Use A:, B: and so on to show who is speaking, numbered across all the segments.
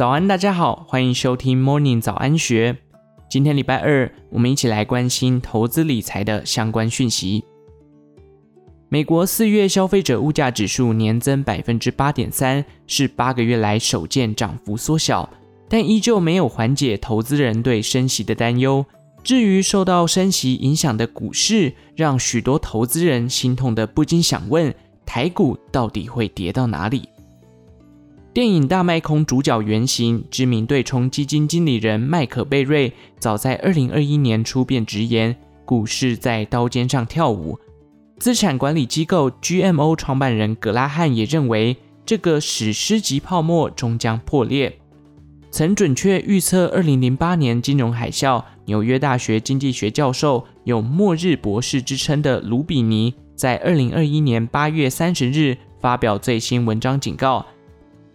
A: 早安，大家好，欢迎收听 Morning 早安学。今天礼拜二，我们一起来关心投资理财的相关讯息。美国四月消费者物价指数年增百分之八点三，是八个月来首见涨幅缩小，但依旧没有缓解投资人对升息的担忧。至于受到升息影响的股市，让许多投资人心痛的不禁想问：台股到底会跌到哪里？电影《大卖空》主角原型、知名对冲基金经理人麦可贝瑞，早在二零二一年初便直言，股市在刀尖上跳舞。资产管理机构 GMO 创办人葛拉汉也认为，这个史诗级泡沫终将破裂。曾准确预测二零零八年金融海啸，纽约大学经济学教授、有“末日博士”之称的卢比尼，在二零二一年八月三十日发表最新文章，警告。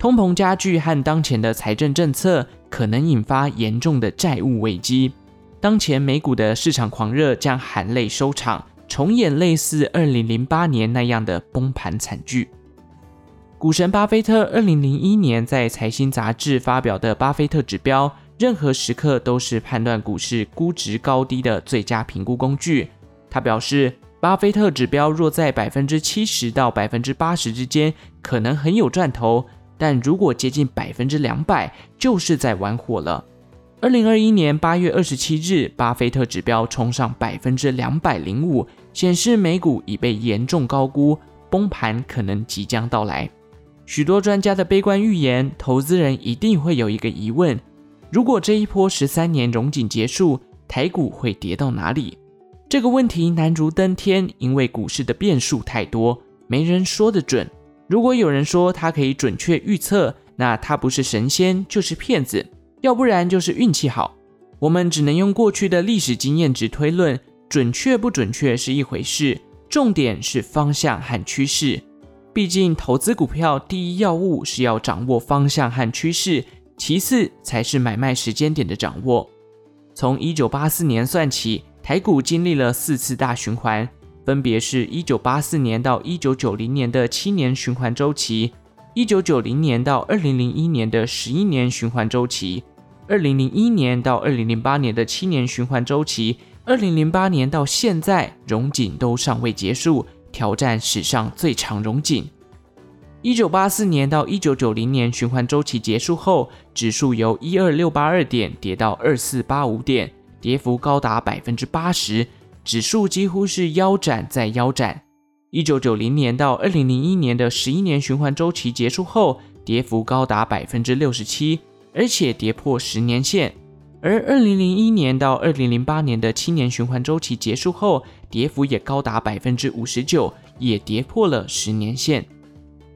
A: 通膨加剧和当前的财政政策可能引发严重的债务危机。当前美股的市场狂热将含泪收场，重演类似2008年那样的崩盘惨剧。股神巴菲特2001年在财新杂志发表的巴菲特指标，任何时刻都是判断股市估值高低的最佳评估工具。他表示，巴菲特指标若在百分之七十到百分之八十之间，可能很有赚头。但如果接近百分之两百，就是在玩火了。二零二一年八月二十七日，巴菲特指标冲上百分之两百零五，显示美股已被严重高估，崩盘可能即将到来。许多专家的悲观预言，投资人一定会有一个疑问：如果这一波十三年融景结束，台股会跌到哪里？这个问题难如登天，因为股市的变数太多，没人说得准。如果有人说他可以准确预测，那他不是神仙就是骗子，要不然就是运气好。我们只能用过去的历史经验值推论，准确不准确是一回事，重点是方向和趋势。毕竟投资股票第一要务是要掌握方向和趋势，其次才是买卖时间点的掌握。从一九八四年算起，台股经历了四次大循环。分别是一九八四年到一九九零年的七年循环周期，一九九零年到二零零一年的十一年循环周期，二零零一年到二零零八年的七年循环周期，二零零八年到现在荣景都尚未结束，挑战史上最长荣景。一九八四年到一九九零年循环周期结束后，指数由一二六八二点跌到二四八五点，跌幅高达百分之八十。指数几乎是腰斩再腰斩。一九九零年到二零零一年的十一年循环周期结束后，跌幅高达百分之六十七，而且跌破十年线。而二零零一年到二零零八年的七年循环周期结束后，跌幅也高达百分之五十九，也跌破了十年线。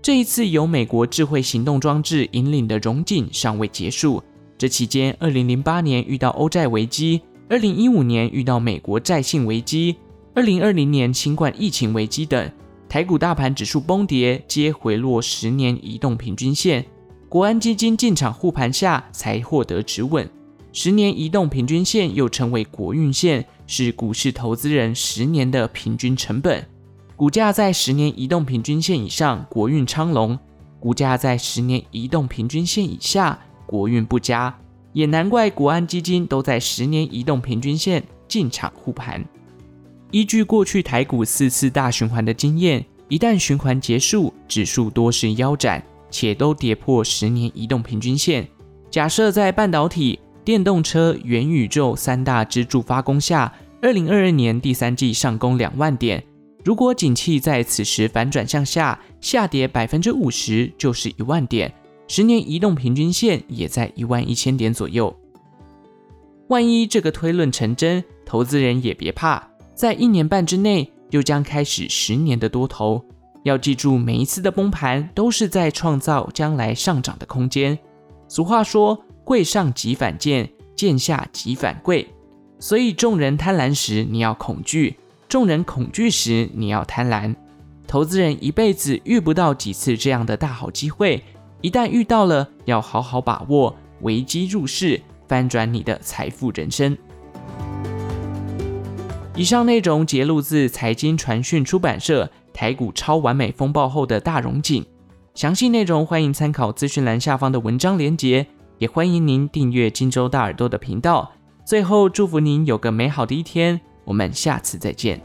A: 这一次由美国智慧行动装置引领的融景尚未结束。这期间，二零零八年遇到欧债危机。二零一五年遇到美国债信危机，二零二零年新冠疫情危机等，台股大盘指数崩跌，皆回落十年移动平均线。国安基金进场护盘下，才获得止稳。十年移动平均线又称为国运线，是股市投资人十年的平均成本。股价在十年移动平均线以上，国运昌隆；股价在十年移动平均线以下，国运不佳。也难怪国安基金都在十年移动平均线进场护盘。依据过去台股四次大循环的经验，一旦循环结束，指数多是腰斩，且都跌破十年移动平均线。假设在半导体、电动车、元宇宙三大支柱发功下，二零二二年第三季上攻两万点，如果景气在此时反转向下，下跌百分之五十，就是一万点。十年移动平均线也在一万一千点左右。万一这个推论成真，投资人也别怕，在一年半之内又将开始十年的多头。要记住，每一次的崩盘都是在创造将来上涨的空间。俗话说：“贵上即反贱，贱下即反贵。”所以众人贪婪时，你要恐惧；众人恐惧时，你要贪婪。投资人一辈子遇不到几次这样的大好机会。一旦遇到了，要好好把握，危机入市，翻转你的财富人生。以上内容节录自财经传讯出版社台股超完美风暴后的大荣景，详细内容欢迎参考资讯栏下方的文章连结。也欢迎您订阅金州大耳朵的频道。最后，祝福您有个美好的一天，我们下次再见。